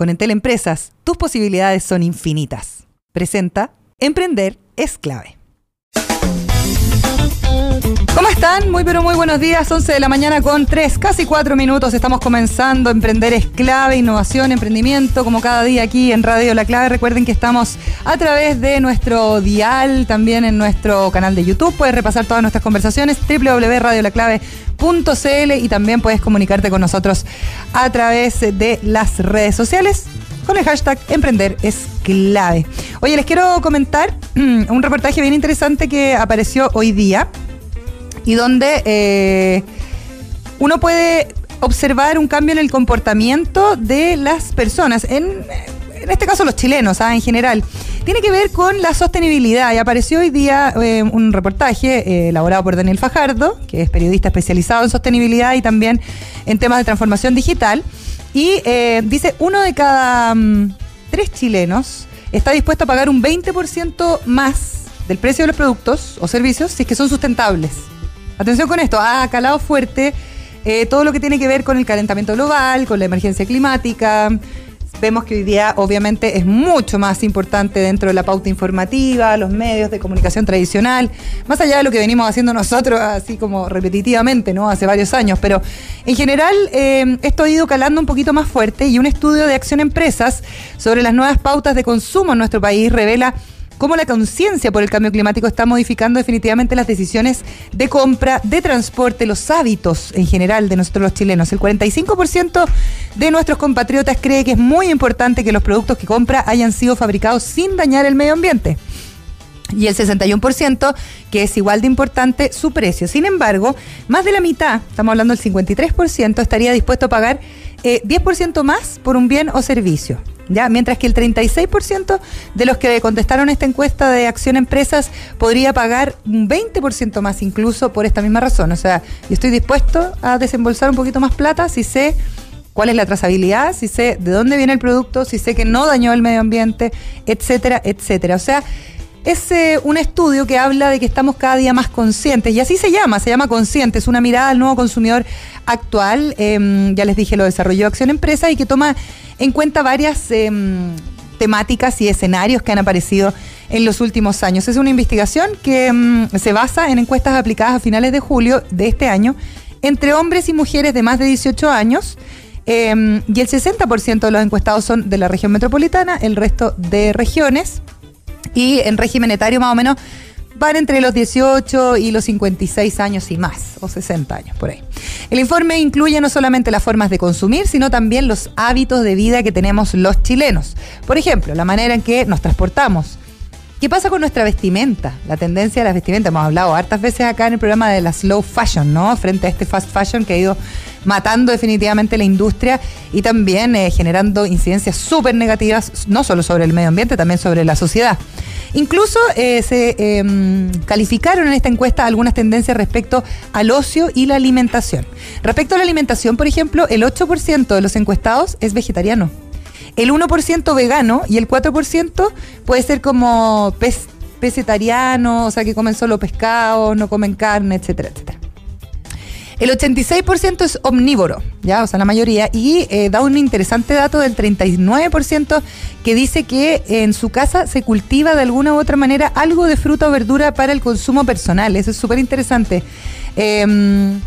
Con Entel Empresas, tus posibilidades son infinitas. Presenta, emprender es clave. ¿Cómo están? Muy pero muy buenos días, 11 de la mañana con 3, casi 4 minutos. Estamos comenzando. Emprender es clave, innovación, emprendimiento, como cada día aquí en Radio La Clave. Recuerden que estamos a través de nuestro dial, también en nuestro canal de YouTube. Puedes repasar todas nuestras conversaciones, www.radiolaclave.cl y también puedes comunicarte con nosotros a través de las redes sociales con el hashtag Emprender es clave. Oye, les quiero comentar un reportaje bien interesante que apareció hoy día y donde eh, uno puede observar un cambio en el comportamiento de las personas, en, en este caso los chilenos, ¿ah? en general. Tiene que ver con la sostenibilidad y apareció hoy día eh, un reportaje eh, elaborado por Daniel Fajardo, que es periodista especializado en sostenibilidad y también en temas de transformación digital. Y dice, uno de cada mm, tres chilenos está dispuesto a pagar un 20% más del precio de los productos o servicios si es que son sustentables. Atención con esto, ha calado fuerte eh, todo lo que tiene que ver con el calentamiento global, con la emergencia climática. Vemos que hoy día obviamente es mucho más importante dentro de la pauta informativa, los medios de comunicación tradicional, más allá de lo que venimos haciendo nosotros así como repetitivamente, ¿no? Hace varios años, pero en general eh, esto ha ido calando un poquito más fuerte y un estudio de Acción Empresas sobre las nuevas pautas de consumo en nuestro país revela cómo la conciencia por el cambio climático está modificando definitivamente las decisiones de compra, de transporte, los hábitos en general de nosotros los chilenos. El 45% de nuestros compatriotas cree que es muy importante que los productos que compra hayan sido fabricados sin dañar el medio ambiente y el 61%, que es igual de importante, su precio. Sin embargo, más de la mitad, estamos hablando del 53%, estaría dispuesto a pagar 10% eh, más por un bien o servicio. ¿Ya? Mientras que el 36% de los que contestaron esta encuesta de Acción Empresas podría pagar un 20% más incluso por esta misma razón. O sea, yo estoy dispuesto a desembolsar un poquito más plata si sé cuál es la trazabilidad, si sé de dónde viene el producto, si sé que no dañó el medio ambiente, etcétera, etcétera. O sea, es eh, un estudio que habla de que estamos cada día más conscientes, y así se llama, se llama Conscientes, una mirada al nuevo consumidor actual, em, ya les dije, lo desarrolló Acción Empresa y que toma en cuenta varias em, temáticas y escenarios que han aparecido en los últimos años. Es una investigación que em, se basa en encuestas aplicadas a finales de julio de este año entre hombres y mujeres de más de 18 años. y el 60% de los encuestados son de la región metropolitana, el resto de regiones. Y en régimen etario más o menos van entre los 18 y los 56 años y más, o 60 años por ahí. El informe incluye no solamente las formas de consumir, sino también los hábitos de vida que tenemos los chilenos. Por ejemplo, la manera en que nos transportamos. ¿Qué pasa con nuestra vestimenta? La tendencia de las vestimentas. Hemos hablado hartas veces acá en el programa de la slow fashion, ¿no? Frente a este fast fashion que ha ido matando definitivamente la industria y también eh, generando incidencias súper negativas, no solo sobre el medio ambiente, también sobre la sociedad. Incluso eh, se em, calificaron en esta encuesta algunas tendencias respecto al ocio y la alimentación. Respecto a la alimentación, por ejemplo, el 8% de los encuestados es vegetariano, el 1% vegano y el 4% puede ser como pez, pesetariano, o sea que comen solo pescado, no comen carne, etcétera, etcétera. El 86% es omnívoro, ya, o sea, la mayoría, y eh, da un interesante dato del 39% que dice que en su casa se cultiva de alguna u otra manera algo de fruta o verdura para el consumo personal. Eso es súper interesante. Em,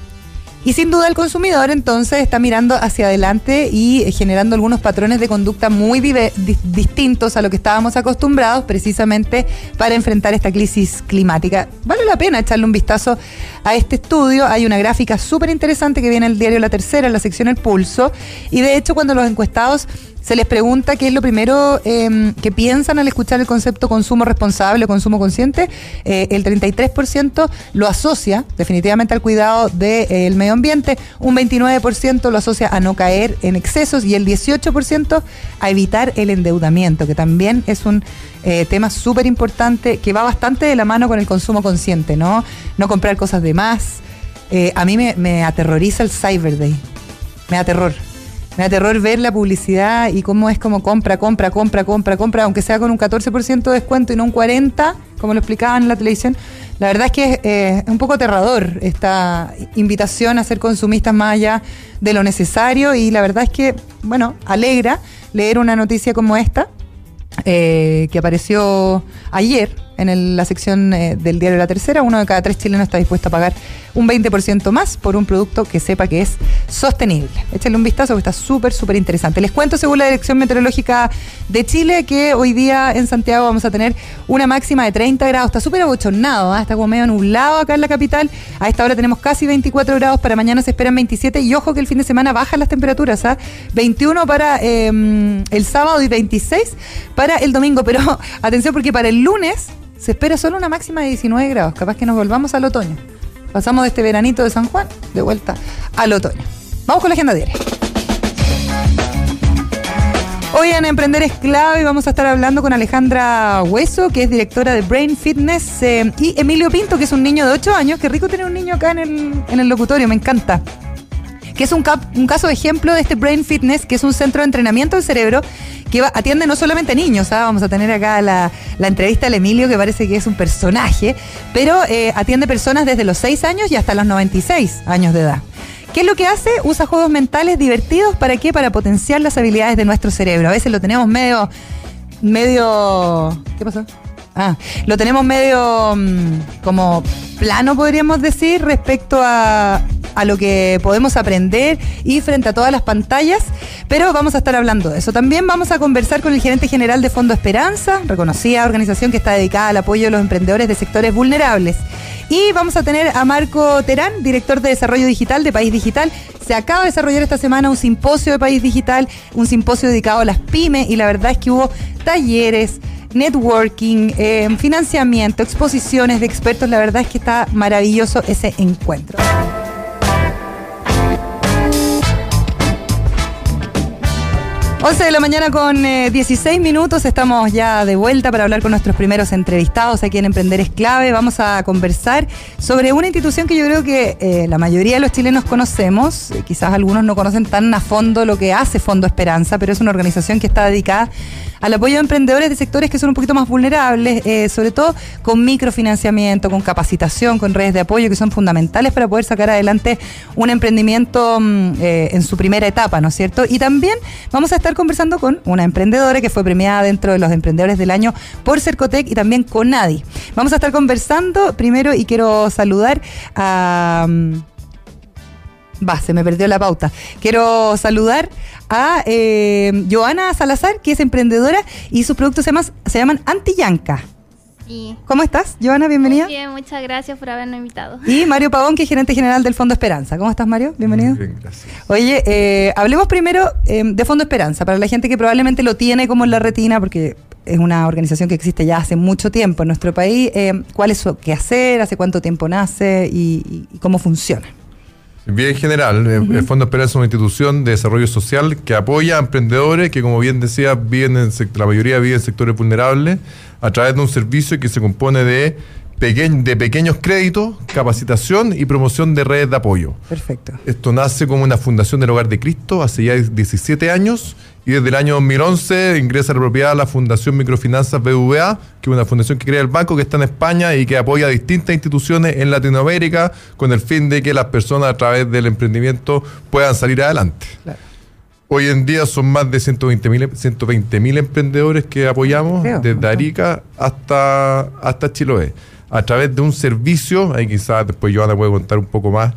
y sin duda el consumidor entonces está mirando hacia adelante y generando algunos patrones de conducta muy distintos a lo que estábamos acostumbrados precisamente para enfrentar esta crisis climática. Vale la pena echarle un vistazo a este estudio. Hay una gráfica súper interesante que viene en el diario La Tercera, en la sección El Pulso. Y de hecho cuando los encuestados se les pregunta qué es lo primero em, que piensan al escuchar el concepto consumo responsable o consumo consciente. Eh, el 33% lo asocia definitivamente al cuidado del eh, medio ambiente, un 29% lo asocia a no caer en excesos y el 18% a evitar el endeudamiento, que también es un eh, tema súper importante que va bastante de la mano con el consumo consciente, ¿no? No comprar cosas de más. a mí me, me aterroriza el Cyber Day. Me da terror. Me da terror ver la publicidad y cómo es como compra, compra, compra, compra, compra, aunque sea con un 14% de descuento y no un 40%, como lo explicaban en la televisión. La verdad es que eh, es un poco aterrador esta invitación a ser consumistas más allá de lo necesario y la verdad es que, bueno, alegra leer una noticia como esta, eh, que apareció ayer en la sección eh, del diario La Tercera, uno de cada tres chilenos está dispuesto a pagar un 20% más por un producto que sepa que es sostenible. Échenle un vistazo porque está súper, súper interesante. Les cuento, según la Dirección Meteorológica de Chile, que hoy día en Santiago vamos a tener una máxima de 30 grados. Está súper abochornado, ¿eh? está como medio nublado acá en la capital. A esta hora tenemos casi 24 grados, para mañana se esperan 27 y ojo que el fin de semana bajan las temperaturas, ¿ah? 21 para em, el sábado y 26 para el domingo. Pero atención porque para el lunes se espera solo una máxima de 19 grados. Capaz que nos volvamos al otoño. Pasamos de este veranito de San Juan de vuelta al otoño. Vamos con la agenda diaria. Hoy en Emprender es clave vamos a estar hablando con Alejandra Hueso, que es directora de Brain Fitness, eh, y Emilio Pinto, que es un niño de 8 años. Qué rico tener un niño acá en el, en el locutorio, me encanta que es un, un, caso de ejemplo de este Brain Fitness, que es un centro de entrenamiento del cerebro que atiende no solamente niños, ¿ah? vamos a tener acá la, entrevista al Emilio, que parece que es un personaje, pero eh, atiende personas desde los 6 años y hasta los 96 años de edad. ¿Qué es lo que hace? Usa juegos mentales divertidos, ¿para qué? Para potenciar las habilidades de nuestro cerebro. A veces lo tenemos medio, medio, ¿qué pasó? Ah, lo tenemos medio mm, como plano, podríamos decir, respecto a, a lo que podemos aprender y frente a todas las pantallas, pero vamos a estar hablando de eso. También vamos a conversar con el gerente general de Fondo Esperanza, reconocida organización que está dedicada al apoyo de los emprendedores de sectores vulnerables. Y vamos a tener a Marco Terán, director de desarrollo digital de País Digital. Se acaba de desarrollar esta semana un simposio de País Digital, un simposio dedicado a las pymes y la verdad es que hubo talleres, networking, eh, financiamiento, exposiciones de expertos. La verdad es que está maravilloso ese encuentro. 11 de la mañana con 16 eh, minutos, estamos ya de vuelta para hablar con nuestros primeros entrevistados aquí en Emprender es clave. Vamos a conversar sobre una institución que yo creo que eh, la mayoría de los chilenos conocemos, eh, quizás algunos no conocen tan a fondo lo que hace Fondo Esperanza, pero es una organización que está dedicada al apoyo de emprendedores de sectores que son un poquito más vulnerables, sobre todo con microfinanciamiento, con capacitación, con redes de apoyo que son fundamentales para poder sacar adelante un emprendimiento mm, en su primera etapa, ¿no es cierto? Y también vamos a estar conversando con una emprendedora que fue premiada dentro de los emprendedores del año por Cercotec y también con Nadi. Vamos a estar conversando primero y quiero saludar a... Mm, va, se me perdió la pauta. Quiero saludar a eh, Joana Salazar, que es emprendedora y sus productos se llaman, se llaman Antillanca. ¿Cómo estás, Joana? Bienvenida. Muy bien, muchas gracias por habernos invitado. Y Mario Pavón, que es gerente general del Fondo Esperanza. ¿Cómo estás, Mario? Bienvenido. bien, gracias. Oye, eh, hablemos primero em, de Fondo Esperanza, para la gente que probablemente lo tiene como en la retina, porque es una organización que existe ya hace mucho tiempo en nuestro país. Em, ¿Cuál es su quehacer? ¿Hace cuánto tiempo nace? y, cómo funciona? Bien general, el Fondo Esperanza es una institución de desarrollo social que apoya a emprendedores que, como bien decía, viven en, la mayoría viven en sectores vulnerables a través de un servicio que se compone de, de pequeños créditos, capacitación y promoción de redes de apoyo. Perfecto. Esto nace como una fundación del Hogar de Cristo hace ya 17 años y desde el año 2011 ingresa a la propiedad la Fundación Microfinanzas BVA, que es una fundación que crea el banco que está en España y que apoya a distintas instituciones en Latinoamérica con el fin de que las personas a través del emprendimiento puedan salir adelante. Claro. Hoy en día son más de 120 mil emprendedores que apoyamos, desde Arica hasta, hasta Chiloé, a través de un servicio, ahí quizás después Joana puede contar un poco más,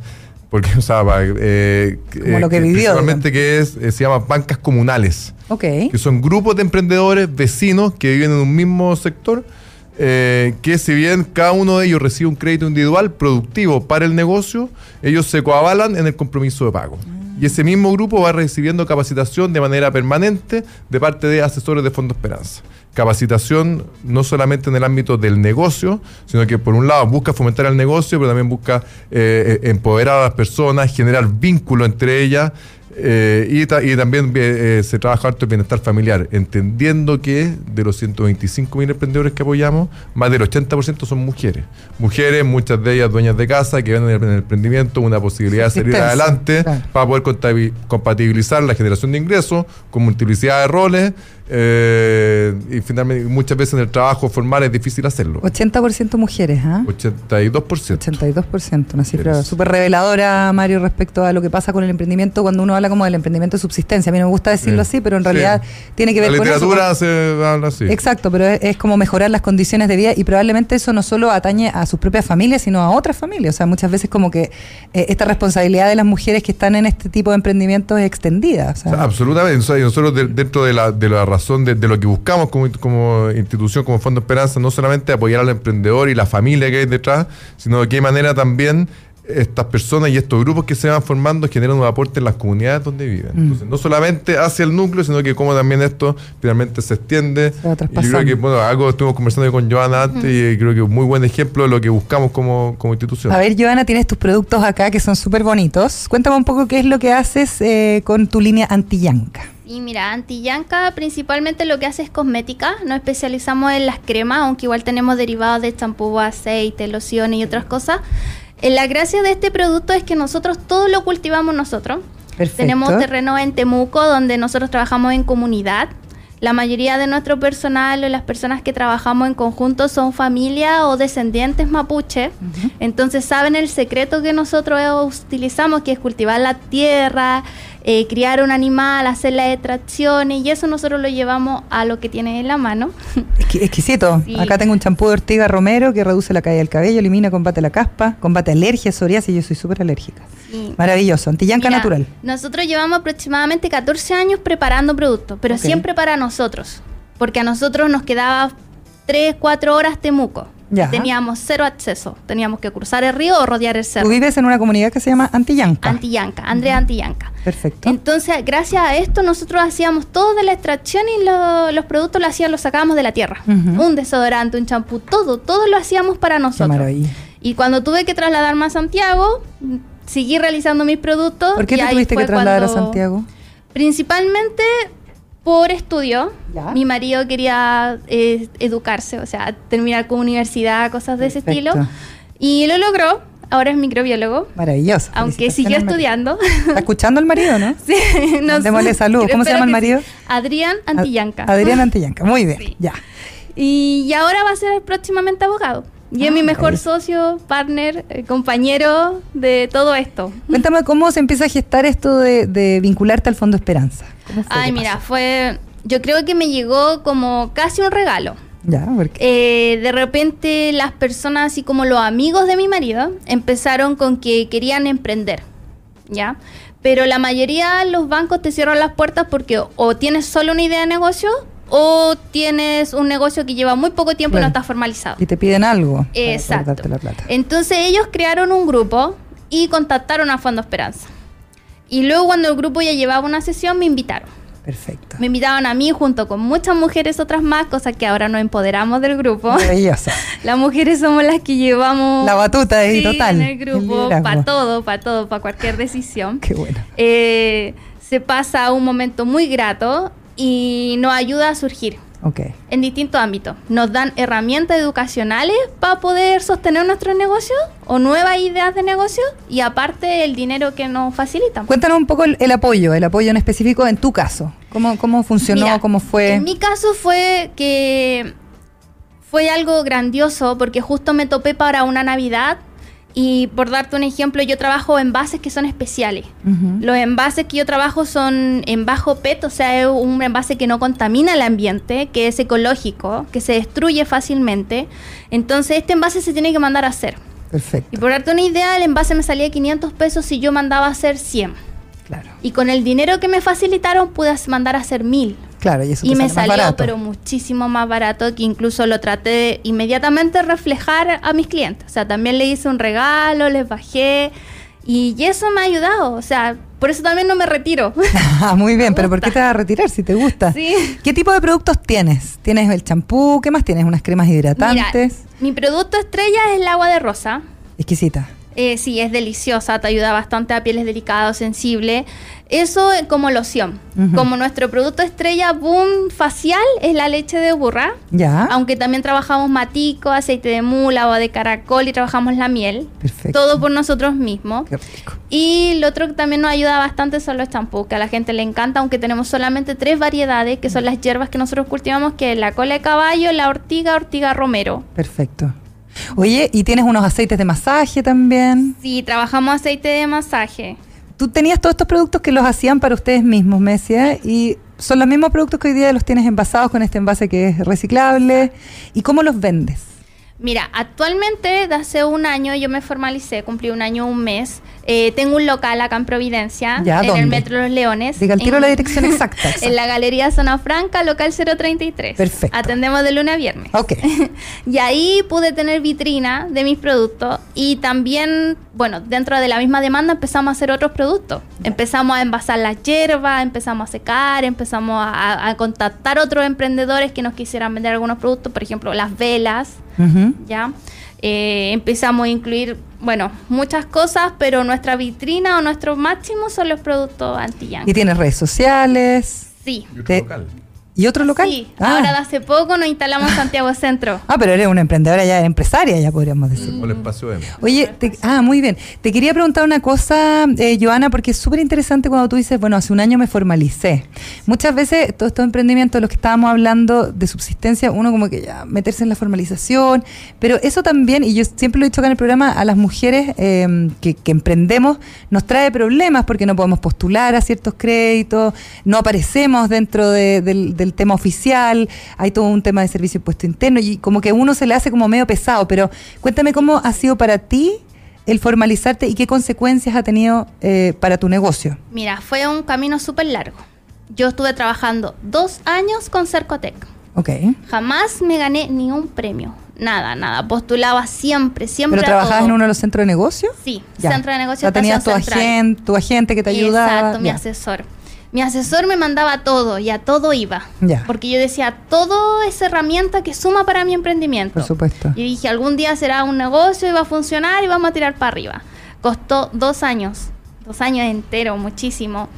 porque usaba eh, Como lo que vivió. que es, eh, se llama bancas comunales, okay. que son grupos de emprendedores vecinos que viven en un mismo sector, eh, que si bien cada uno de ellos recibe un crédito individual productivo para el negocio, ellos se coavalan en el compromiso de pago. Y ese mismo grupo va recibiendo capacitación de manera permanente de parte de asesores de Fondo Esperanza. Capacitación no solamente en el ámbito del negocio, sino que por un lado busca fomentar el negocio, pero también busca eh, eh, empoderar a las personas, generar vínculo entre ellas eh, y, también eh, eh, se trabaja harto el bienestar familiar, entendiendo que de los 125 mil emprendedores que apoyamos, más del 80% son mujeres. Mujeres, muchas de ellas dueñas de casa, que ven en el, emprendimiento una posibilidad de salir adelante para poder compatibilizar la generación de ingresos con multiplicidad de roles eh, y finalmente muchas veces en el trabajo formal es difícil hacerlo. 80% mujeres, ¿ah? 82%. 82%, una cifra súper reveladora, Mario, respecto a lo que pasa con el emprendimiento cuando uno habla como del emprendimiento de subsistencia. A mí no me gusta decirlo Sí. así, pero en Sí. realidad tiene que ver La con eso. literatura se habla así. Exacto, pero es, es como mejorar las condiciones de vida y probablemente eso no solo atañe a sus propias familias, sino a otras familias. O sea, muchas veces como que eh, esta responsabilidad de las mujeres que están en este tipo de emprendimientos es extendida. O sea, O sea, absolutamente. O sea, y nosotros de- dentro de la, de la razón de, de lo que buscamos como, como institución, como Fondo Esperanza, no solamente apoyar al emprendedor y la familia que hay detrás, sino de qué manera también estas personas y estos grupos que se van formando generan un aporte en las comunidades donde viven. Mm. Entonces, no solamente hacia el núcleo, sino que cómo también esto finalmente se extiende. Se y yo creo que, bueno, algo estuvimos conversando con Joana antes y creo que un muy buen ejemplo de lo que buscamos como, como institución. A ver, Joana, tienes tus productos acá que son súper bonitos. Cuéntame un poco qué es lo que haces eh, con tu línea anti-yanca. Y mira, Antillanca principalmente lo que hace es cosmética. Nos especializamos en las cremas, aunque igual tenemos derivados de champú, aceite, lociones y otras cosas. Eh, La gracia de este producto es que nosotros todo lo cultivamos nosotros. Perfecto. Tenemos terreno en Temuco donde nosotros trabajamos en comunidad. La mayoría de nuestro personal o las personas que trabajamos en conjunto son familia o descendientes mapuche. Entonces saben el secreto que nosotros utilizamos, que es cultivar la tierra, eh, criar un animal, hacer las extracciones y eso nosotros lo llevamos a lo que tiene en la mano. Exqui- Exquisito. Sí. Acá tengo un champú de ortiga romero que reduce la caída del cabello, elimina, combate la caspa, combate alergias, psoriasis. Yo soy súper alérgica. Maravilloso. Antillanca Mira, natural. Nosotros llevamos aproximadamente 14 años preparando productos, pero siempre para nosotros, porque a nosotros nos quedaba 3, 4 horas Temuco. Ya. Teníamos cero acceso, teníamos que cruzar el río o rodear el Tú cerro. vives en una comunidad que se llama Antillanca. Antillanca, Andrea Antillanca. Perfecto. Entonces, gracias a esto, nosotros hacíamos todo de la extracción y lo- los productos lo hacíamos, los sacábamos de la tierra. Un desodorante, un champú, todo, todo lo hacíamos para nosotros. Y cuando tuve que trasladarme a Santiago, seguí realizando mis productos. ¿Por qué te tuviste que trasladar a Santiago? Principalmente por estudio. Ya. Mi marido quería eh, educarse, o sea, terminar con universidad, cosas de ese estilo. Y lo logró. Ahora es microbiólogo. Maravilloso. Aunque siguió estudiando. ¿Está escuchando el marido, no? Sí, no Mandémosle sé. saludos. ¿Cómo se llama el sí. marido? Adrián Antillanca. Ad- Adrián Antillanca. Muy bien. Sí. Ya. Y, y ahora va a ser próximamente abogado. Y es Ah, mi mejor socio, partner, eh, compañero de todo esto. Cuéntame cómo se empieza a gestar esto de, de vincularte al Fondo Esperanza. ¿Cómo fue? Ay, ¿Qué mira, pasó? fue. Yo creo que me llegó como casi un regalo. Ya, porque. Eh, de repente las personas, así como los amigos de mi marido, empezaron con que querían emprender, ¿ya? Pero la mayoría de los bancos te cierran las puertas porque o tienes solo una idea de negocio o tienes un negocio que lleva muy poco tiempo y Claro. no está formalizado. Y te piden algo. Exacto. darte la plata. Entonces ellos crearon un grupo y contactaron a Fondo Esperanza. Y luego cuando el grupo ya llevaba una sesión me invitaron. Perfecto. Me invitaron a mí junto con muchas mujeres otras más, cosas que ahora nos empoderamos del grupo. Maravilloso. Las mujeres somos las que llevamos La batuta ahí, sí, total. en el grupo, para todo, para todo, para cualquier decisión. Qué bueno. Eh, se pasa un momento muy grato y nos ayuda a surgir Ok. en distintos ámbitos. Nos dan herramientas educacionales para poder sostener nuestros negocios o nuevas ideas de negocio y aparte el dinero que nos facilitan. Cuéntanos un poco el, el apoyo, el apoyo en específico en tu caso. ¿Cómo, cómo funcionó? Mira, ¿Cómo fue? En mi caso fue que fue algo grandioso porque justo me topé para una Navidad y por darte un ejemplo, yo trabajo envases que son especiales. Los envases que yo trabajo son en bajo PET, o sea, es un envase que no contamina el ambiente, que es ecológico, que se destruye fácilmente. Entonces, este envase se tiene que mandar a hacer. Y Perfecto. por darte una idea, el envase me salía 500 pesos si yo mandaba a hacer 100. Claro. Y con el dinero que me facilitaron pude mandar a hacer 1000. Claro, y eso Y me salió, barato. pero muchísimo más barato, que incluso lo traté de inmediatamente reflejar a mis clientes. O sea, también le hice un regalo, les bajé. Y eso me ha ayudado. O sea, por eso también no me retiro. Ah, muy bien, pero ¿por qué te vas a retirar si te gusta? Sí. ¿Qué tipo de productos tienes? ¿Tienes el champú? ¿Qué más tienes? ¿Unas cremas Mira, hidratantes? mi producto estrella es el agua de rosa. Exquisita. Eh, sí, es deliciosa, te ayuda bastante a pieles delicadas, sensibles. Eso como loción. Como nuestro producto estrella boom facial es la leche de burra. Ya. Aunque también trabajamos matico, aceite de mula o de caracol y trabajamos la miel. Perfecto. Todo por nosotros mismos. Qué rico. Y lo otro que también nos ayuda bastante son los champús, que a la gente le encanta, aunque tenemos solamente tres variedades, que son las hierbas que nosotros cultivamos, que es la cola de caballo, la ortiga, ortiga romero. Perfecto. Oye, ¿y tienes unos aceites de masaje también? Sí, trabajamos aceite de masaje. Tú tenías todos estos productos que los hacían para ustedes mismos, me decías, y son los mismos productos que hoy día los tienes envasados con este envase que es reciclable. ¿Y cómo los vendes? Mira, actualmente, de hace un año, yo me formalicé, cumplí un año, un mes. Eh, tengo un local acá en Providencia, Ya, en ¿dónde? el Metro Los Leones. Diga tiro en- la dirección exacta. En la Galería Zona Franca, local 033. Perfecto. Atendemos de lunes a viernes. Ok. Y ahí pude tener vitrina de mis productos y también, bueno, dentro de la misma demanda empezamos a hacer otros productos. Empezamos a envasar las hierbas, empezamos a secar, empezamos a, a contactar otros emprendedores que nos quisieran vender algunos productos, por ejemplo, las velas, ¿ya? Eh, empezamos a incluir, bueno, muchas cosas, pero nuestra vitrina o nuestro máximo son los productos anti ¿Y tienes redes sociales? Sí. Y otro Te- local. ¿Y otro local? Sí, Ah. ahora de hace poco nos instalamos en Santiago Centro. Ah, pero eres una emprendedora ya, empresaria, ya podríamos decir. O el espacio M. Oye, te- ah, muy bien. Te quería preguntar una cosa, eh, Joana, porque es súper interesante cuando tú dices, bueno, hace un año me formalicé. Muchas veces todos estos emprendimientos, los que estábamos hablando de subsistencia, uno como que ya meterse en la formalización, pero eso también, y yo siempre lo he dicho acá en el programa, a las mujeres eh, que, que emprendemos nos trae problemas porque no podemos postular a ciertos créditos, no aparecemos dentro de- del, del tema oficial, hay todo un tema de servicio impuesto interno y como que uno se le hace como medio pesado, pero cuéntame cómo ha sido para ti el formalizarte y qué consecuencias ha tenido eh, para tu negocio. Mira, fue un camino súper largo. Yo estuve trabajando dos años con Cercotec. Ok. Jamás me gané ni un premio. Nada, nada. Postulaba siempre, siempre. ¿Pero trabajabas en uno de los centros de negocio? Sí, Ya. centro de O negocio. sea, tenías tu, agente, tu agente que te ayudaba. Exacto, mi Ya. asesor. Mi asesor me mandaba todo y a todo iba. Ya. Porque yo decía, todo es herramienta que suma para mi emprendimiento. Por supuesto. Y dije, algún día será un negocio y va a funcionar y vamos a tirar para arriba. Costó dos años, dos años enteros, muchísimo.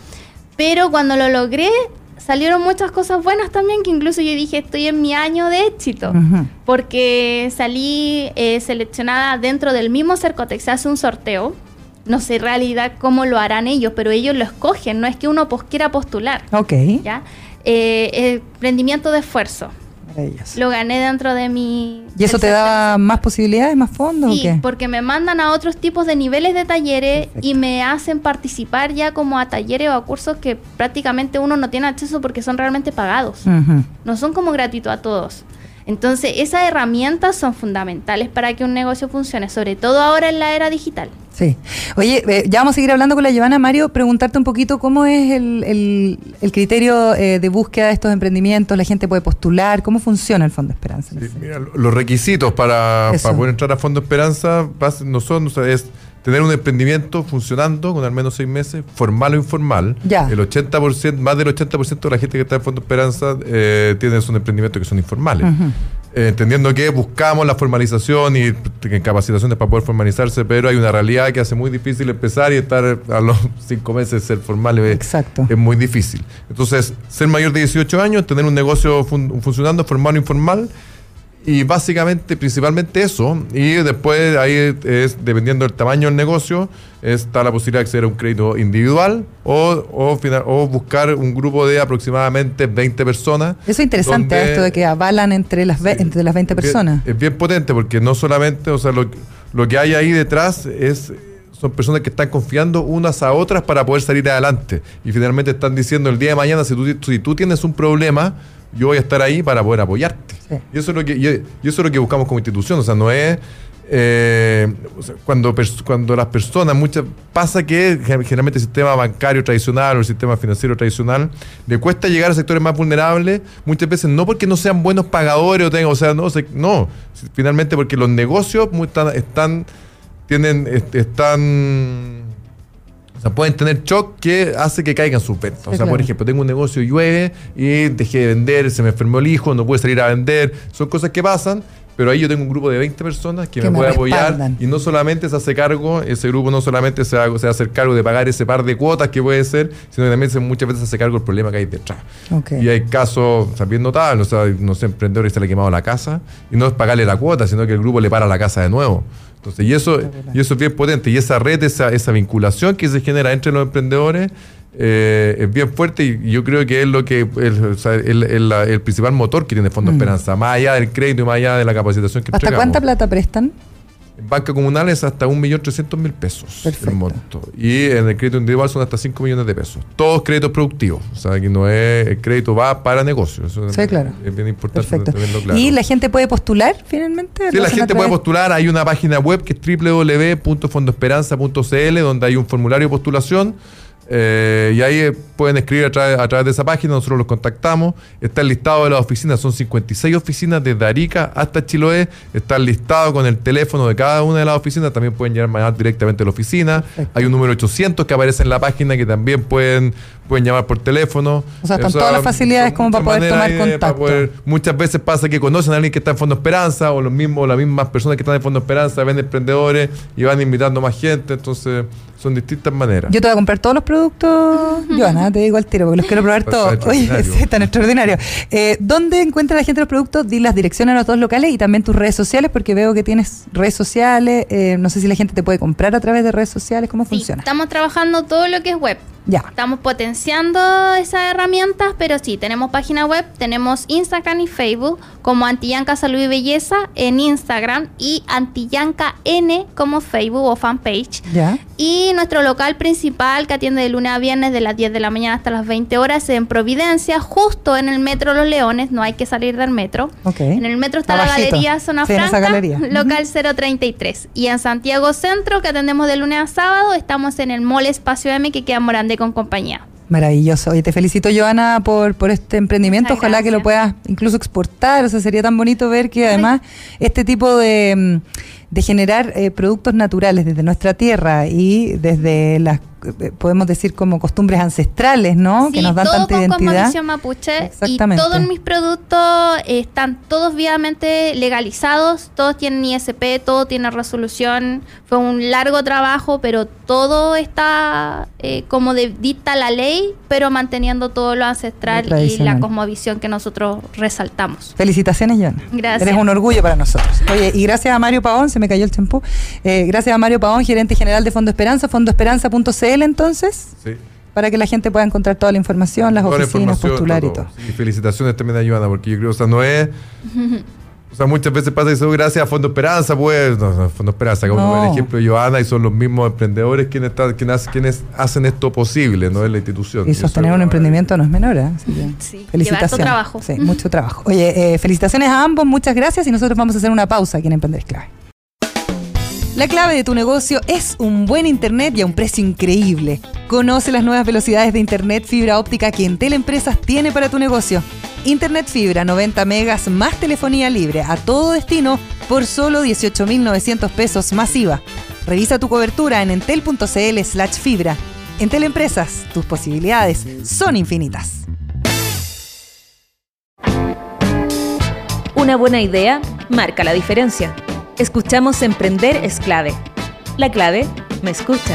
Pero cuando lo logré, salieron muchas cosas buenas también, que incluso yo dije, estoy en mi año de éxito. Porque salí eh, seleccionada dentro del mismo Cercotec, se hace un sorteo. No sé en realidad cómo lo harán ellos, pero ellos lo escogen, no es que uno quiera postular. Ok. ¿ya? Eh, emprendimiento de esfuerzo. Lo gané dentro de mi... ¿Y eso te daba más posibilidades, más fondos Sí, o qué? porque me mandan a otros tipos de niveles de talleres Perfecto. y me hacen participar ya como a talleres o a cursos que prácticamente uno no tiene acceso porque son realmente pagados. No son como gratuitos a todos. Entonces, esas herramientas son fundamentales para que un negocio funcione, sobre todo ahora en la era digital. Sí. Oye, eh, ya vamos a seguir hablando con la Giovanna. Mario, preguntarte un poquito cómo es el, el- el criterio eh, de búsqueda de estos emprendimientos, la gente puede postular, cómo funciona el Fondo Esperanza. Sí, mira, lo- los requisitos para, para poder entrar a Fondo Esperanza no son, o sea, es tener un emprendimiento funcionando con al menos seis meses, formal o informal. Ya. El 80%, más del 80% de la gente que está en Fondo Esperanza eh, tiene un emprendimiento que son informales. Eh, entendiendo que buscamos la formalización y t- capacitaciones para poder formalizarse, pero hay una realidad que hace muy difícil empezar y estar a los cinco meses ser formal es, Exacto. es muy difícil. Entonces, ser mayor de 18 años, tener un negocio fun- funcionando, formal o informal, y básicamente, principalmente eso, y después ahí es, dependiendo del tamaño del negocio, está la posibilidad de acceder a un crédito individual o, o, o buscar un grupo de aproximadamente 20 personas. Eso es interesante, donde- esto de que avalan entre las, entre las 20 Es bien- personas. Es bien potente porque no solamente, o sea, lo, lo que hay ahí detrás es son personas que están confiando unas a otras para poder salir adelante y finalmente están diciendo el día de mañana si tú, si tú tienes un problema yo voy a estar ahí para poder apoyarte Sí. y eso es lo que y, eso es lo que buscamos como institución o sea no es eh, o sea, cuando, cuando las personas, muchas pasa que gen- generalmente el sistema bancario tradicional o el sistema financiero tradicional le cuesta llegar a sectores más vulnerables, muchas veces no porque no sean buenos pagadores o tengan, o sea, no, no, finalmente porque los negocios están, tienen, est- están, o sea, pueden tener shock que hace que caigan sus ventas. O sea, por ejemplo, tengo un negocio, llueve y dejé de vender, se me enfermó el hijo, no pude salir a vender. Son cosas que pasan pero ahí yo tengo un grupo de 20 personas que, Que me, me puede apoyar y no solamente se hace cargo, ese grupo no solamente se va, se hacer cargo de pagar ese par de cuotas que puede ser, sino que también se, muchas veces se hace cargo del problema que hay detrás. Y hay casos también notables, o sea, no sé, emprendedores se le ha quemado la casa y no es pagarle la cuota, sino que el grupo le para la casa de nuevo. Entonces, y eso, y eso es bien potente. Y esa red, esa, esa vinculación que se genera entre los emprendedores eh, es bien fuerte y yo creo que es lo que el, o sea, el, el- la- el principal motor que tiene Fondo Esperanza, más allá del crédito y más allá de la capacitación que Mm. ¿Hasta entregamos. cuánta plata prestan? En banca comunal es hasta 1.300.000 pesos Perfecto. el monto. Y en el crédito individual son hasta 5 millones de pesos. Todos créditos productivos. O sea, que no es, el crédito va para negocios. Eso Sí, claro. Es bien importante Perfecto. tenerlo claro. ¿Y la gente puede postular finalmente? Sí, ¿Lo la gente puede postular. Hay una página web que es www.fondoesperanza.cl donde hay un formulario de postulación. Eh, y ahí eh, pueden escribir a través, a través de esa página, nosotros los contactamos. Está el listado de las oficinas, son 56 oficinas desde Arica hasta Chiloé. Está el listado con el teléfono de cada una de las oficinas, también pueden llamar directamente a la oficina. Hay un número 800 que aparece en la página que también pueden, pueden llamar por teléfono. O sea, están todas las facilidades como para poder tomar de- para contacto. poder- muchas veces pasa que conocen a alguien que está en Fondo Esperanza o los mismos, las mismas personas que están en Fondo Esperanza ven emprendedores y van invitando más gente, entonces son distintas maneras. Yo te voy a comprar todos los productos, Joana, te digo al tiro, porque los quiero probar todos. Oye, sí, tan extraordinario. Eh, ¿Dónde encuentra la gente los productos? Di las direcciones a los dos locales y también tus redes sociales, porque veo que tienes redes sociales. eh, no sé si la gente te puede comprar a través de redes sociales, ¿cómo Sí, funciona? estamos trabajando todo lo que es web. Ya. Estamos potenciando esas herramientas, pero sí, tenemos página web, tenemos Instagram y Facebook como Antillanca Salud y Belleza en Instagram y Antillanca N como Facebook o fanpage. Ya. Y nuestro local principal que atiende de lunes a viernes de las 10 de la mañana hasta las 20 horas en Providencia, justo en el metro Los Leones, no hay que salir del metro. Ok. En el metro está Abajito. la galería Zona Sí, Franca, galería. local 033. Y en Santiago Centro, que atendemos de lunes a sábado, estamos en el Mall Espacio M que queda en Morandé con compañía. Maravilloso. Oye, te felicito, Joana, por, por este emprendimiento. Muchas Ojalá que lo puedas incluso exportar. O sea, sería tan bonito ver que además este tipo de, mm, de generar eh, productos naturales desde nuestra tierra y desde las, podemos decir, como costumbres ancestrales, ¿no? que nos dan todo tanta con identidad. mapuche y Exactamente. todos mis productos eh, están todos viamente legalizados, todos tienen ISP, todo tiene resolución. Fue un largo trabajo, pero todo está eh, como de, dicta la ley, pero manteniendo todo lo ancestral Lo y la cosmovisión que nosotros resaltamos. Felicitaciones, Joana. Gracias. Eres un orgullo para nosotros. Oye, y gracias a Mario Pavón, se me cayó el champú. Eh, gracias a Mario Pavón, gerente general de Fondo Esperanza, fondoesperanza.cl entonces, Sí. para que la gente pueda encontrar toda la información, las Toda oficinas, información, postular y todo. Sí, felicitaciones también a Joana, porque yo creo, o sea, no es. O sea, muchas veces pasa eso gracias a Fondo Esperanza, pues, no, no, Fondo Esperanza, como No. el ejemplo de Joana, y son los mismos emprendedores quienes, están, quienes, quienes hacen esto posible, no es la institución. Y sostener un emprendimiento no es menor, ¿eh? Así que Sí, felicitaciones. trabajo. Sí, mucho trabajo. Oye, eh, felicitaciones a ambos, muchas gracias y nosotros vamos a hacer una pausa aquí en Emprender es Clave. La clave de tu negocio es un buen internet y a un precio increíble. Conoce las nuevas velocidades de internet fibra óptica que Entel Empresas tiene para tu negocio. Internet fibra 90 megas más telefonía libre a todo destino por solo 18.900 pesos masiva. Revisa tu cobertura en entel.cl slash fibra. Entel Empresas, tus posibilidades son infinitas. Una buena idea marca la diferencia. Escuchamos Emprender es clave. La clave me escucha.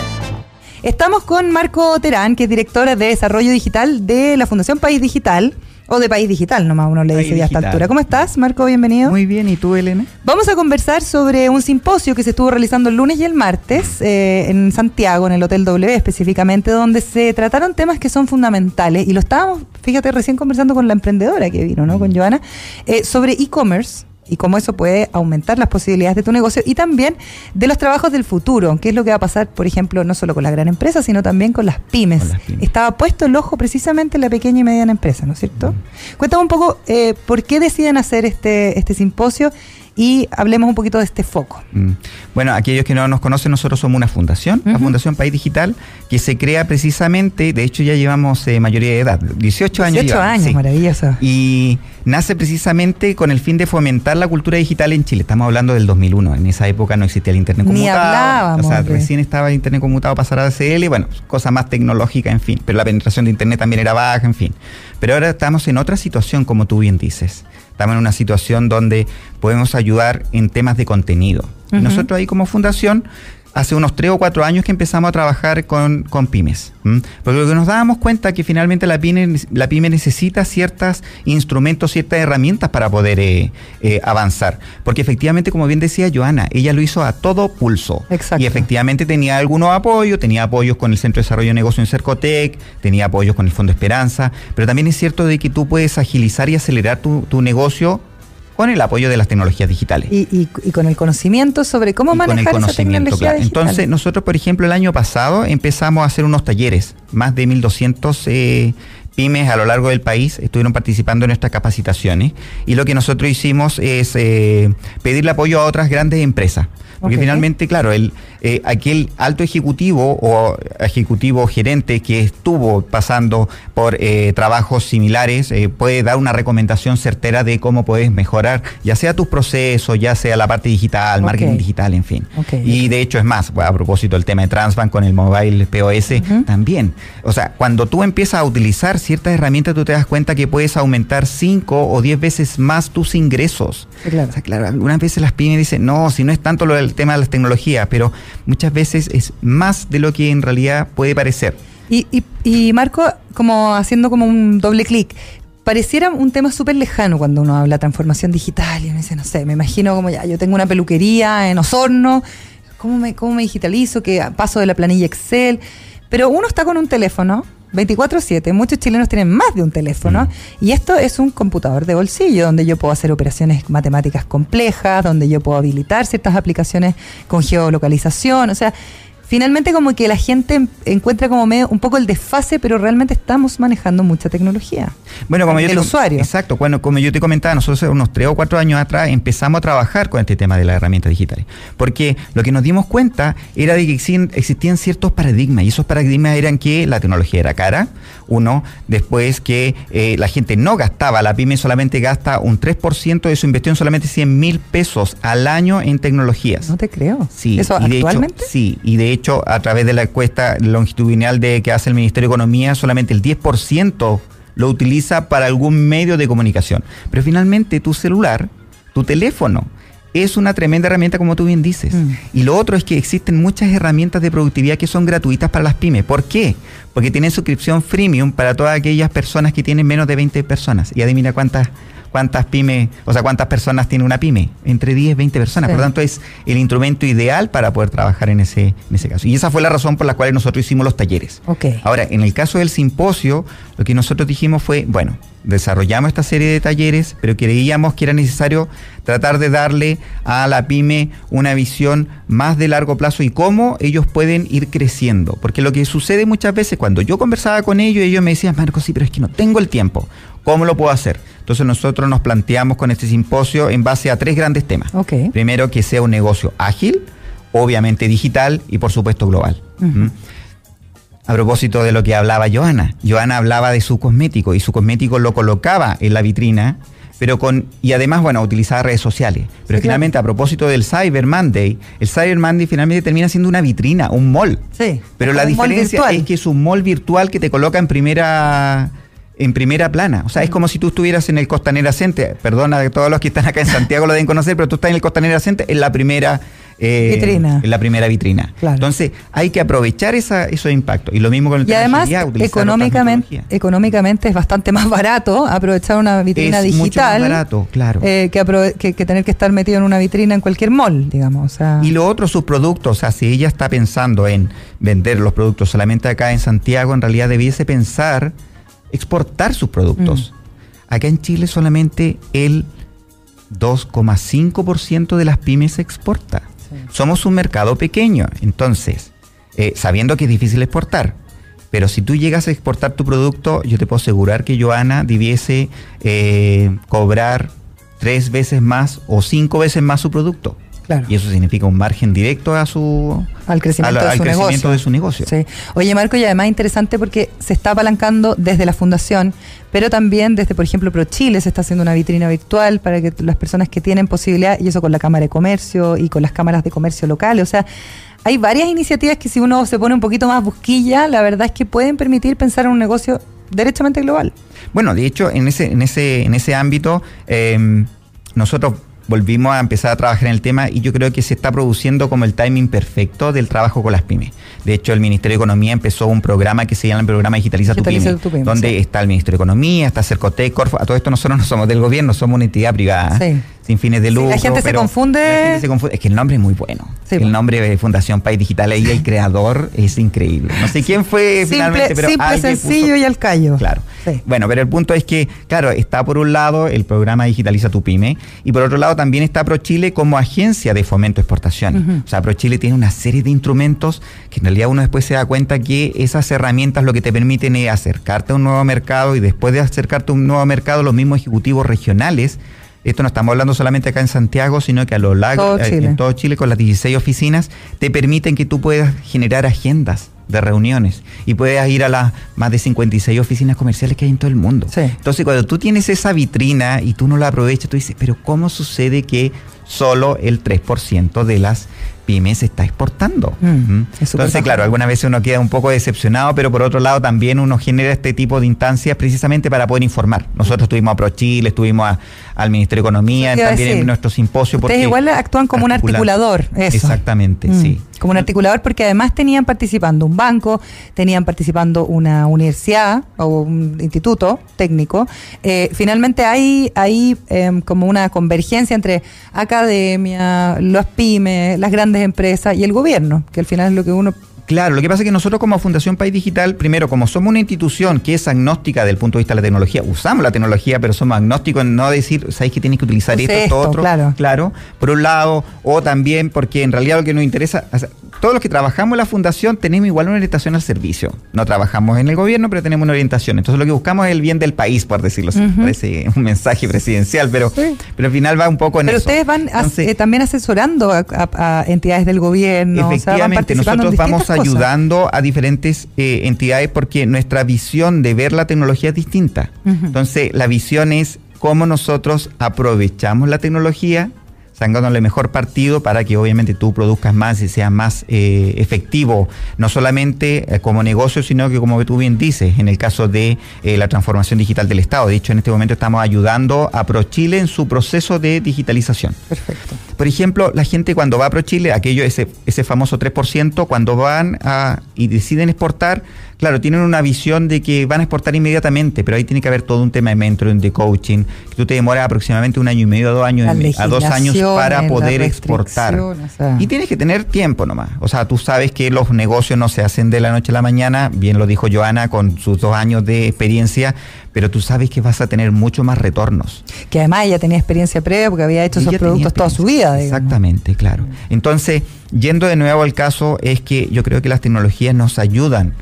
Estamos con Marco Terán, que es directora de Desarrollo Digital de la Fundación País Digital, o de País Digital, nomás uno le País dice ya a esta altura. ¿Cómo estás, Marco? Bienvenido. Muy bien, ¿y tú, Elena? Vamos a conversar sobre un simposio que se estuvo realizando el lunes y el martes eh, en Santiago, en el Hotel W específicamente, donde se trataron temas que son fundamentales. Y lo estábamos, fíjate, recién conversando con la emprendedora que vino, ¿no? Con Joana, eh, sobre e-commerce y cómo eso puede aumentar las posibilidades de tu negocio y también de los trabajos del futuro, qué es lo que va a pasar, por ejemplo, no solo con la gran empresa, sino también con las pymes. Con las pymes. Estaba puesto el ojo precisamente en la pequeña y mediana empresa, ¿no es cierto? Cuéntame un poco eh, por qué deciden hacer este, este simposio y hablemos un poquito de este foco. Mm. Bueno, aquellos que no nos conocen, nosotros somos una fundación, la. Fundación País Digital, que se crea precisamente, de hecho ya llevamos eh, mayoría de edad, 18 años. 18 llevamos, años, sí. maravilloso. Y nace precisamente con el fin de fomentar la cultura digital en Chile. Estamos hablando del 2001. En esa época no existía el Internet Ni conmutado. hablábamos O sea, recién estaba el Internet conmutado pasar a DSL. Bueno, cosa más tecnológica, en fin. Pero la penetración de Internet también era baja, en fin. Pero ahora estamos en otra situación, como tú bien dices. Estamos en una situación donde podemos ayudar en temas de contenido. Nosotros ahí como fundación hace unos tres o cuatro años que empezamos a trabajar con, con pymes. Porque lo que nos dábamos cuenta que finalmente la pyme, la pyme necesita ciertos instrumentos, ciertas herramientas para poder eh, eh, avanzar. Porque efectivamente, como bien decía Joana, ella lo hizo a todo pulso. Exacto. Y efectivamente tenía algunos apoyos, tenía apoyos con el Centro de Desarrollo de Negocio en Cercotec, tenía apoyos con el Fondo Esperanza, pero también es cierto de que tú puedes agilizar y acelerar tu, tu negocio con el apoyo de las tecnologías digitales Y, y- y con el conocimiento sobre cómo y con el manejar esa conocimiento, tecnología claro. digital. Entonces, nosotros, por ejemplo, el año pasado empezamos a hacer unos talleres, más de 1.200 eh, pymes a lo largo del país estuvieron participando en nuestras capacitaciones y lo que nosotros hicimos es eh, pedirle apoyo a otras grandes empresas. Porque finalmente, claro, el, eh, aquel alto ejecutivo o ejecutivo gerente que estuvo pasando por eh, trabajos similares eh, puede dar una recomendación certera de cómo puedes mejorar, ya sea tus procesos, ya sea la parte digital, marketing digital, en fin. Ok. Y de hecho es más, a propósito del tema de Transbank con el mobile POS, Ujú. también. O sea, cuando tú empiezas a utilizar ciertas herramientas, tú te das cuenta que puedes aumentar 5 o 10 veces más tus ingresos. Claro. O sea, claro, algunas veces las pymes dicen, no, si no es tanto lo del tema de las tecnologías, pero muchas veces es más de lo que en realidad puede parecer. Y, y, y Marco, como haciendo como un doble clic, pareciera un tema súper lejano cuando uno habla de transformación digital y uno dice, no sé, me imagino como ya, yo tengo una peluquería en Osorno, ¿cómo me, cómo me digitalizo? que paso de la planilla Excel? Pero uno está con un teléfono. 24/7, muchos chilenos tienen más de un teléfono y esto es un computador de bolsillo donde yo puedo hacer operaciones matemáticas complejas, donde yo puedo habilitar ciertas aplicaciones con geolocalización, o sea, finalmente como que la gente en- encuentra como medio un poco el desfase, pero realmente estamos manejando mucha tecnología. Bueno, como yo te, usuario. Exacto, bueno, como yo te comentaba, nosotros unos tres o cuatro años atrás empezamos a trabajar con este tema de las herramientas digitales. Porque lo que nos dimos cuenta era de que existían ciertos paradigmas, y esos paradigmas eran que la tecnología era cara, uno, después que eh, la gente no gastaba, la pyme solamente gasta un 3% de su inversión, solamente 100 mil pesos al año en tecnologías. No te creo. Sí, ¿Eso y de hecho- actualmente? sí, y de hecho, a través de la encuesta longitudinal de que hace el Ministerio de Economía, solamente el 10% lo utiliza para algún medio de comunicación. Pero finalmente tu celular, tu teléfono, es una tremenda herramienta como tú bien dices. Mm. Y lo otro es que existen muchas herramientas de productividad que son gratuitas para las pymes. ¿Por qué? Porque tienen suscripción freemium para todas aquellas personas que tienen menos de 20 personas. Y adivina cuántas cuántas pymes, o sea, cuántas personas tiene una pyme, entre 10, 20 personas. Sí. Por lo tanto, es el instrumento ideal para poder trabajar en ese, en ese caso. Y esa fue la razón por la cual nosotros hicimos los talleres. Ahora, en el caso del simposio, lo que nosotros dijimos fue, bueno, desarrollamos esta serie de talleres, pero creíamos que era necesario tratar de darle a la pyme una visión más de largo plazo y cómo ellos pueden ir creciendo. Porque lo que sucede muchas veces, cuando yo conversaba con ellos, ellos me decían, Marco, sí, pero es que no tengo el tiempo. ¿Cómo lo puedo hacer? Entonces nosotros nos planteamos con este simposio en base a tres grandes temas. Primero, que sea un negocio ágil, obviamente digital y por supuesto global. ¿Mm? A propósito de lo que hablaba Joana, Joana hablaba de su cosmético y su cosmético lo colocaba en la vitrina, pero con y además bueno utilizaba redes sociales. Pero Sí, finalmente a propósito del Cyber Monday, el Cyber Monday finalmente termina siendo una vitrina, un mall. Sí. Pero la diferencia es que es un mall virtual que te coloca en primera en primera plana. O sea, es como si tú estuvieras en el Costanera Center. Perdona de todos los que están acá en Santiago lo deben conocer, pero tú estás en el Costanera Center en la primera eh, Vitrina. En la primera vitrina. Claro. Entonces, hay que aprovechar esa, esos impactos. Y lo mismo con el Y tema de además, económicamente, económicamente es bastante más barato aprovechar una vitrina Es mucho más barato, claro. eh, que, que- que tener que estar metido en una vitrina en cualquier mall, digamos. O sea, Y lo otro, sus productos. O sea, si ella está pensando en vender los productos solamente acá en Santiago, en realidad debiese pensar exportar sus productos. Mm. Acá en Chile solamente el 2,5% de las pymes se exporta. Sí. Somos un mercado pequeño, entonces, eh, sabiendo que es difícil exportar, pero si tú llegas a exportar tu producto, yo te puedo asegurar que Joana debiese eh, cobrar tres veces más o cinco veces más su producto. Claro. Y eso significa un margen directo a su al crecimiento, de, al su crecimiento negocio. de su negocio. Sí. Oye, Marco, y además interesante porque se está apalancando desde la fundación, pero también desde, por ejemplo, ProChile se está haciendo una vitrina virtual para que las personas que tienen posibilidad, y eso con la Cámara de Comercio y con las cámaras de comercio locales, o sea, hay varias iniciativas que si uno se pone un poquito más busquilla, la verdad es que pueden permitir pensar en un negocio derechamente global. Bueno, de hecho, en ese, en ese, en ese ámbito, eh, nosotros volvimos a empezar a trabajar en el tema y yo creo que se está produciendo como el timing perfecto del trabajo con las pymes. De hecho, el Ministerio de Economía empezó un programa que se llama el programa Digitaliza, Digitaliza tu, tu pyme, pyme, donde sí. está el Ministerio de Economía, está Cercotec, Corfo. A todo esto nosotros no somos del gobierno, somos una entidad privada, Sí. Sin fines de Sí, la lucro. gente se pero confunde. la gente se confunde. Es que el nombre es muy bueno. Sí, el bueno. nombre de Fundación País Digital y el creador es increíble. No sé quién fue finalmente, Simple, pero simple sencillo puso- y al callo. Claro. Sí. Bueno, pero el punto es que, claro, está por un lado el programa Digitaliza tu Pyme y por otro lado también está ProChile como agencia de fomento de exportaciones. O sea, ProChile tiene una serie de instrumentos que en realidad uno después se da cuenta que esas herramientas lo que te permiten es acercarte a un nuevo mercado y después de acercarte a un nuevo mercado, los mismos ejecutivos regionales. Esto no estamos hablando solamente acá en Santiago, sino que a lo largo eh, en todo Chile con las 16 oficinas te permiten que tú puedas generar agendas de reuniones y puedas ir a las más de 56 oficinas comerciales que hay en todo el mundo. Sí. Entonces, cuando tú tienes esa vitrina y tú no la aprovechas, tú dices, pero ¿cómo sucede que solo el 3% de las pymes se está exportando? Mm, ¿Mm? es Entonces, claro, algunas veces uno queda un poco decepcionado, pero por otro lado también uno genera este tipo de instancias precisamente para poder informar. Nosotros estuvimos a ProChile, estuvimos a- al Ministerio de Economía, también en nuestro simposio. Ustedes porque igual actúan como un articulador, eso. Exactamente, Mm, sí. Como un articulador porque además tenían participando un banco, tenían participando una universidad o un instituto técnico. Eh, finalmente hay, hay em, como una convergencia entre academia, las pymes, las grandes empresas y el gobierno, que al final es lo que uno... Claro, lo que pasa es que nosotros como Fundación País Digital, primero, como somos una institución que es agnóstica del punto de vista de la tecnología, usamos la tecnología, pero somos agnósticos en no decir, sabéis que tienes que utilizar esto, esto, esto, otro. claro. claro, por un lado, o también porque en realidad lo que nos interesa, o sea, todos los que trabajamos en la Fundación tenemos igual una orientación al servicio. No trabajamos en el gobierno, pero tenemos una orientación. Entonces lo que buscamos es el bien del país, por decirlo así. Parece un mensaje presidencial, pero, Sí. pero al final va un poco en Pero eso. ustedes van as- eh, también asesorando a, a- a entidades del gobierno. o sea, van Efectivamente, nosotros vamos cosas. Ayudando a diferentes eh, entidades porque nuestra visión de ver la tecnología es distinta. Entonces, la visión es cómo nosotros aprovechamos la tecnología, sacándole mejor partido para que obviamente tú produzcas más y seas más eh, efectivo, no solamente eh, como negocio, sino que como tú bien dices, en el caso de eh, la transformación digital del Estado. De hecho, en este momento estamos ayudando a ProChile en su proceso de digitalización. Perfecto. Por ejemplo, la gente cuando va a ProChile, aquello, ese, ese famoso 3%, cuando van a, y deciden exportar, claro, tienen una visión de que van a exportar inmediatamente, pero ahí tiene que haber todo un tema de mentoring, de coaching, que tú te demoras aproximadamente un año y medio a dos años, a dos años para poder exportar. restricciones, o sea. Y tienes que tener tiempo nomás. O sea, tú sabes que los negocios no se hacen de la noche a la mañana, bien lo dijo Joana con sus dos años de experiencia, pero tú sabes que vas a tener mucho más retornos. Que además ella tenía experiencia previa porque había hecho esos productos toda su vida. digamos. Exactamente, claro. Entonces, yendo de nuevo al caso, es que yo creo que las tecnologías nos ayudan.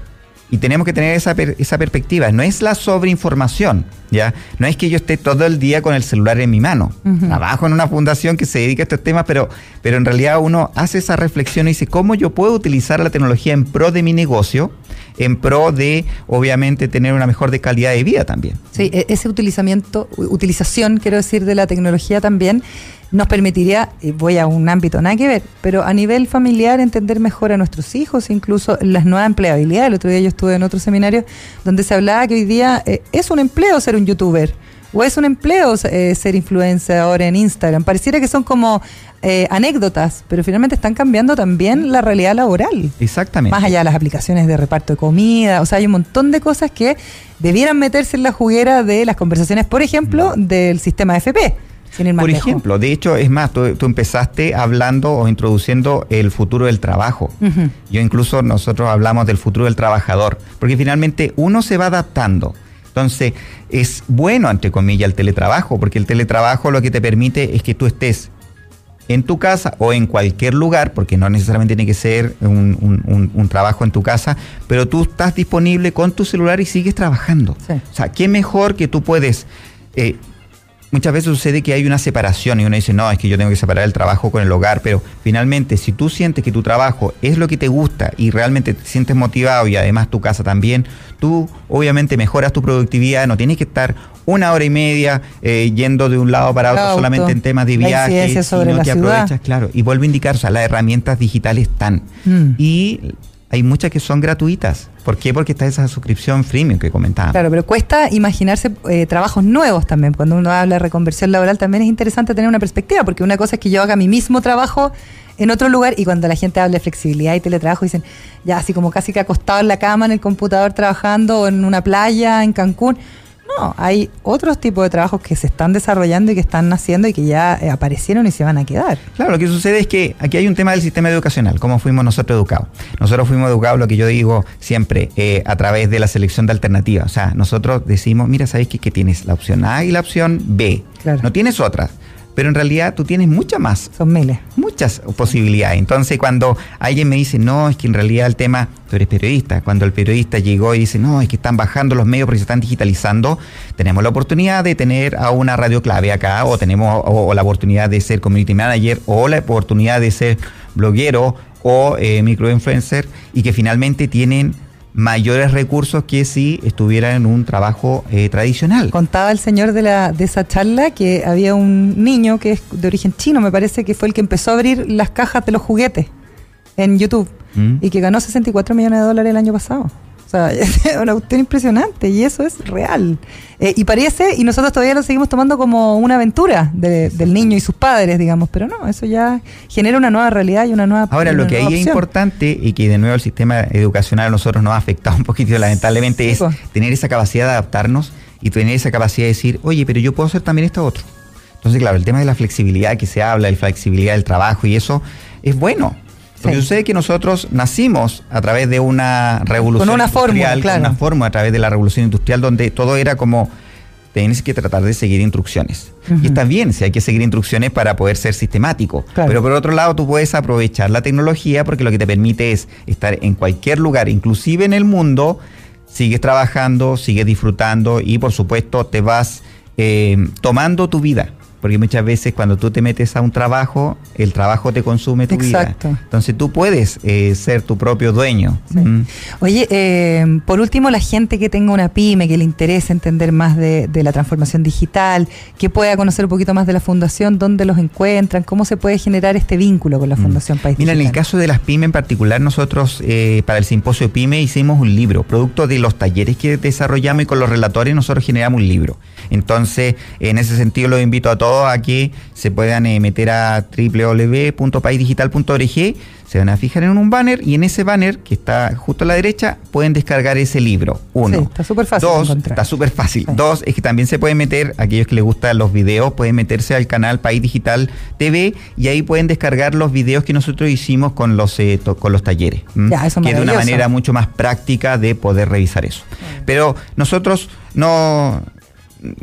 Y tenemos que tener esa, per- esa perspectiva. No es la sobreinformación, ¿ya? No es que yo esté todo el día con el celular en mi mano. Ujú. Trabajo en una fundación que se dedica a estos temas, pero, pero en realidad uno hace esa reflexión y dice, ¿cómo yo puedo utilizar la tecnología en pro de mi negocio? En pro de, obviamente, tener una mejor de calidad de vida también. Sí, e- ese utilizamiento, utilización, quiero decir, de la tecnología también nos permitiría, voy a un ámbito nada que ver, pero a nivel familiar entender mejor a nuestros hijos, incluso las nuevas empleabilidades. El otro día yo estuve en otro seminario donde se hablaba que hoy día eh, es un empleo ser un youtuber. O es un empleo eh, ser influencer ahora en Instagram. Pareciera que son como eh, anécdotas, pero finalmente están cambiando también la realidad laboral. Exactamente. Más allá de las aplicaciones de reparto de comida, o sea, hay un montón de cosas que debieran meterse en la juguera de las conversaciones, por ejemplo, del sistema FP. Sin ir más Por lejos. ejemplo, de hecho, es más, tú, tú empezaste hablando o introduciendo el futuro del trabajo. Yo incluso nosotros hablamos del futuro del trabajador, porque finalmente uno se va adaptando. Entonces, es bueno, entre comillas, el teletrabajo, porque el teletrabajo lo que te permite es que tú estés en tu casa o en cualquier lugar, porque no necesariamente tiene que ser un, un- un- un trabajo en tu casa, pero tú estás disponible con tu celular y sigues trabajando. Sí. O sea, qué mejor que tú puedes... eh, muchas veces sucede que hay una separación y uno dice, no, es que yo tengo que separar el trabajo con el hogar, pero finalmente si tú sientes que tu trabajo es lo que te gusta y realmente te sientes motivado y además tu casa también, tú obviamente mejoras tu productividad, no tienes que estar una hora y media eh, yendo de un lado para otro Auto, solamente en temas de viaje, la que ciudad. aprovechas, claro, y vuelvo a indicar, o sea, las herramientas digitales están Mm. y hay muchas que son gratuitas. ¿Por qué? Porque está esa suscripción freemium que comentaba. Claro, pero cuesta imaginarse eh, trabajos nuevos también. Cuando uno habla de reconversión laboral también es interesante tener una perspectiva, porque una cosa es que yo haga mi mismo trabajo en otro lugar y cuando la gente habla de flexibilidad y teletrabajo dicen, ya así como casi que acostado en la cama en el computador trabajando o en una playa en Cancún. No, hay otros tipos de trabajos que se están desarrollando y que están naciendo y que ya eh, aparecieron y se van a quedar. Claro, lo que sucede es que aquí hay un tema del sistema educacional, cómo fuimos nosotros educados. Nosotros fuimos educados, lo que yo digo siempre, eh, a través de la selección de alternativas. O sea, nosotros decimos, mira, ¿sabes qué? Que tienes la opción A y la opción B. Claro. No tienes otra pero en realidad tú tienes muchas más. Son miles. Muchas posibilidades. Entonces, cuando alguien me dice, no, es que en realidad el tema, tú eres periodista, cuando el periodista llegó y dice, no, es que están bajando los medios porque se están digitalizando, tenemos la oportunidad de tener a una radio clave acá, o tenemos o, o la oportunidad de ser community manager, o la oportunidad de ser bloguero o eh, microinfluencer, y que finalmente tienen mayores recursos que si estuvieran en un trabajo eh, tradicional. Contaba el señor de, la, de esa charla que había un niño que es de origen chino, me parece que fue el que empezó a abrir las cajas de los juguetes en YouTube Mm. y que ganó 64 millones de dólares el año pasado. O sea, es una cuestión impresionante y eso es real. Eh, y parece, y nosotros todavía lo seguimos tomando como una aventura de- del niño y sus padres, digamos, pero no, eso ya genera una nueva realidad y una nueva Ahora, lo que ahí es importante y que de nuevo el sistema educacional a nosotros nos ha afectado un poquito lamentablemente Sí, es pues. tener esa capacidad de adaptarnos y tener esa capacidad de decir, oye, pero yo puedo hacer también esto otro. Entonces, claro, el tema de la flexibilidad que se habla, la flexibilidad del trabajo y eso es bueno. Porque Sí. sucede que nosotros nacimos a través de una revolución Con una fórmula, industrial, con claro. una fórmula a través de la revolución industrial donde todo era como tienes que tratar de seguir instrucciones. Y está bien si hay que seguir instrucciones para poder ser sistemático. Claro. Pero por otro lado, tú puedes aprovechar la tecnología porque lo que te permite es estar en cualquier lugar, inclusive en el mundo, sigues trabajando, sigues disfrutando y por supuesto te vas eh, tomando tu vida. Porque muchas veces cuando tú te metes a un trabajo, el trabajo te consume tu Exacto. vida. Entonces tú puedes eh, ser tu propio dueño. Sí. Mm. Oye, eh, por último, la gente que tenga una pyme, que le interese entender más de, de la transformación digital, que pueda conocer un poquito más de la fundación, dónde los encuentran, cómo se puede generar este vínculo con la Fundación País Mm. Mira, en el caso de las pymes en particular, nosotros eh, para el simposio pyme hicimos un libro, producto de los talleres que desarrollamos y con los relatores nosotros generamos un libro. Entonces, en ese sentido los invito a todos a que se puedan eh, meter a www.paisdigital.org, se van a fijar en un banner y en ese banner que está justo a la derecha pueden descargar ese libro. Uno. Sí, está súper fácil Dos, encontrar. está súper fácil. Sí. Dos, es que también se pueden meter, aquellos que les gustan los videos, pueden meterse al canal País Digital TV y ahí pueden descargar los videos que nosotros hicimos con los, eh, to- con los talleres. que es de una manera mucho más práctica de poder revisar eso. Pero nosotros no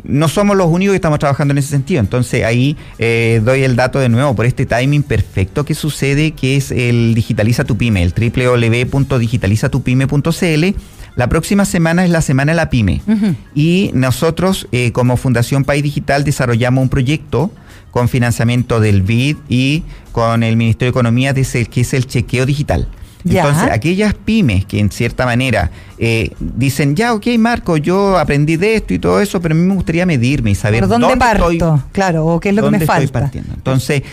no somos los únicos que estamos trabajando en ese sentido. Entonces ahí eh, doy el dato de nuevo por este timing perfecto que sucede, que es el Digitaliza tu Pyme, el www.digitalizatupyme.cl. La próxima semana es la Semana de la Pyme. Y nosotros, eh, como Fundación País Digital, desarrollamos un proyecto con financiamiento del BID y con el Ministerio de Economía, que es el chequeo digital. Ya. Entonces, aquellas pymes que en cierta manera eh, dicen, ya, ok, Marco, yo aprendí de esto y todo eso, pero a mí me gustaría medirme y saber ¿Por dónde, parto? estoy, claro, o qué es lo que me dónde estoy falta. partiendo. Entonces,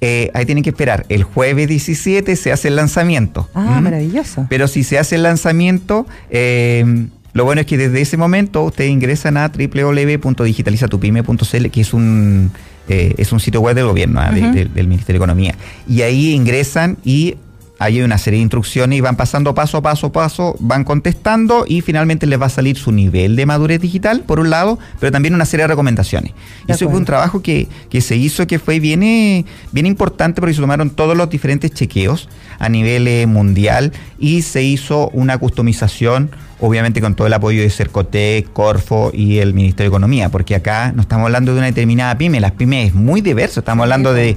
eh, ahí tienen que esperar. El jueves 17 se hace el lanzamiento. Ah, ¿Mm? maravilloso. Pero si se hace el lanzamiento, eh, lo bueno es que desde ese momento ustedes ingresan a www.digitalizatupyme.cl, que es un, eh, es un sitio web del gobierno, ah, de- Ujú. de- del Ministerio de Economía. Y ahí ingresan y hay una serie de instrucciones y van pasando paso a paso a paso, van contestando y finalmente les va a salir su nivel de madurez digital, por un lado, pero también una serie de recomendaciones. Y De eso fue un trabajo que, que se hizo que fue bien, eh, bien importante porque se tomaron todos los diferentes chequeos a nivel eh, mundial y se hizo una customización, obviamente con todo el apoyo de Cercotec, Corfo y el Ministerio de Economía, porque acá no estamos hablando de una determinada pyme, las pymes es muy diverso, estamos hablando de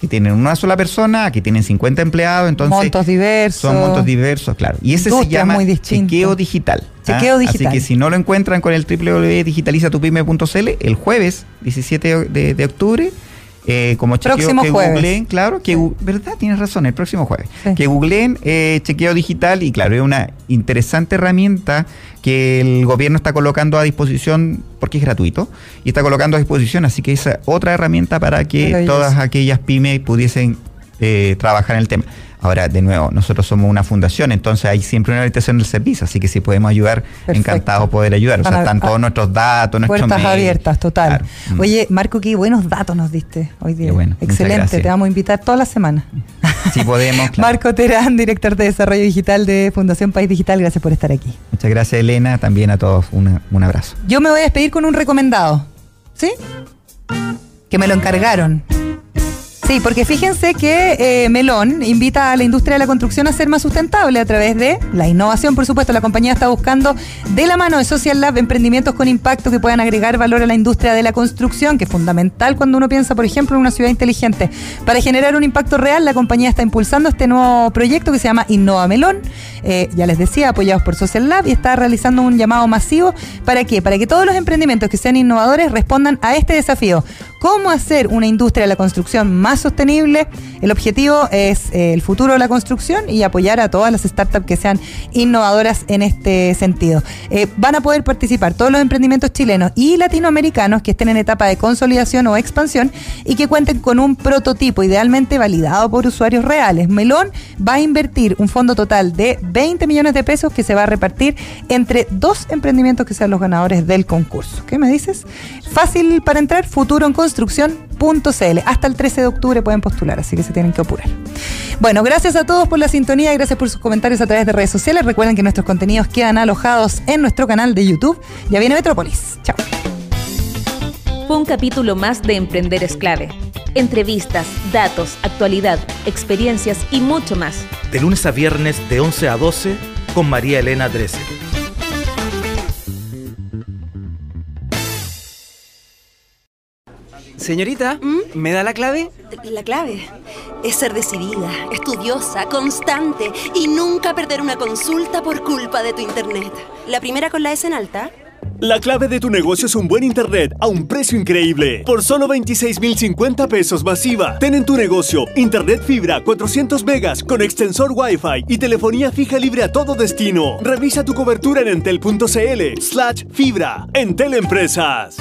que tienen una sola persona, que tienen 50 empleados, entonces Montos diversos. son montos diversos, claro. Y ese se llama chequeo digital. ¿ah? Chequeo digital. Así que si no lo encuentran con el www.digitalizatupyme.cl, el jueves 17 de, de octubre, eh, como chequeo Próximo que jueves. googleen, claro, que verdad, tienes razón, el próximo jueves. Sí. Que googleen eh, chequeo digital y claro, es una interesante herramienta que el gobierno está colocando a disposición porque es gratuito y está colocando a disposición, así que esa otra herramienta para que todas aquellas pymes pudiesen eh, trabajar en el tema. Ahora, de nuevo, nosotros somos una fundación, entonces hay siempre una orientación del servicio, así que si podemos ayudar, Perfecto. encantado poder ayudar. O sea, están todos nuestros datos, nuestros Puertas mails. abiertas, total. Claro. Mm. Oye, Marco, qué buenos datos nos diste hoy día. Qué bueno, Excelente, te vamos a invitar toda la semana. Si podemos, claro. Marco Terán, director de Desarrollo Digital de Fundación País Digital, gracias por estar aquí. Muchas gracias, Elena. También a todos una- un abrazo. Yo me voy a despedir con un recomendado. ¿Sí? Que me lo encargaron. Sí, porque fíjense que eh, Melón invita a la industria de la construcción a ser más sustentable a través de la innovación. Por supuesto, la compañía está buscando de la mano de Social Lab emprendimientos con impacto que puedan agregar valor a la industria de la construcción, que es fundamental cuando uno piensa, por ejemplo, en una ciudad inteligente. Para generar un impacto real, la compañía está impulsando este nuevo proyecto que se llama Innova Melón. Eh, ya les decía, apoyados por Social Lab y está realizando un llamado masivo. ¿Para qué? Para que todos los emprendimientos que sean innovadores respondan a este desafío. ¿Cómo hacer una industria de la construcción más sostenible? El objetivo es eh, el futuro de la construcción y apoyar a todas las startups que sean innovadoras en este sentido. Eh, van a poder participar todos los emprendimientos chilenos y latinoamericanos que estén en etapa de consolidación o expansión y que cuenten con un prototipo idealmente validado por usuarios reales. Melón va a invertir un fondo total de 20 millones de pesos que se va a repartir entre dos emprendimientos que sean los ganadores del concurso. ¿Qué me dices? Fácil para entrar, futuroenconstrucción.cl. Hasta el 13 de octubre pueden postular, así que se tienen que apurar. Bueno, gracias a todos por la sintonía y gracias por sus comentarios a través de redes sociales. Recuerden que nuestros contenidos quedan alojados en nuestro canal de YouTube. Ya viene Metrópolis. Chao. Fue un capítulo más de Emprender es clave. Entrevistas, datos, actualidad, experiencias y mucho más. De lunes a viernes de 11 a 12 con María Elena Drese. Señorita, ¿me da la clave? La clave es ser decidida, estudiosa, constante y nunca perder una consulta por culpa de tu internet. La primera con la S en alta. La clave de tu negocio es un buen internet a un precio increíble. Por solo 26,050 pesos masiva. Ten en tu negocio internet fibra 400 megas con extensor Wi-Fi y telefonía fija libre a todo destino. Revisa tu cobertura en entel.cl slash fibra. Entel Empresas.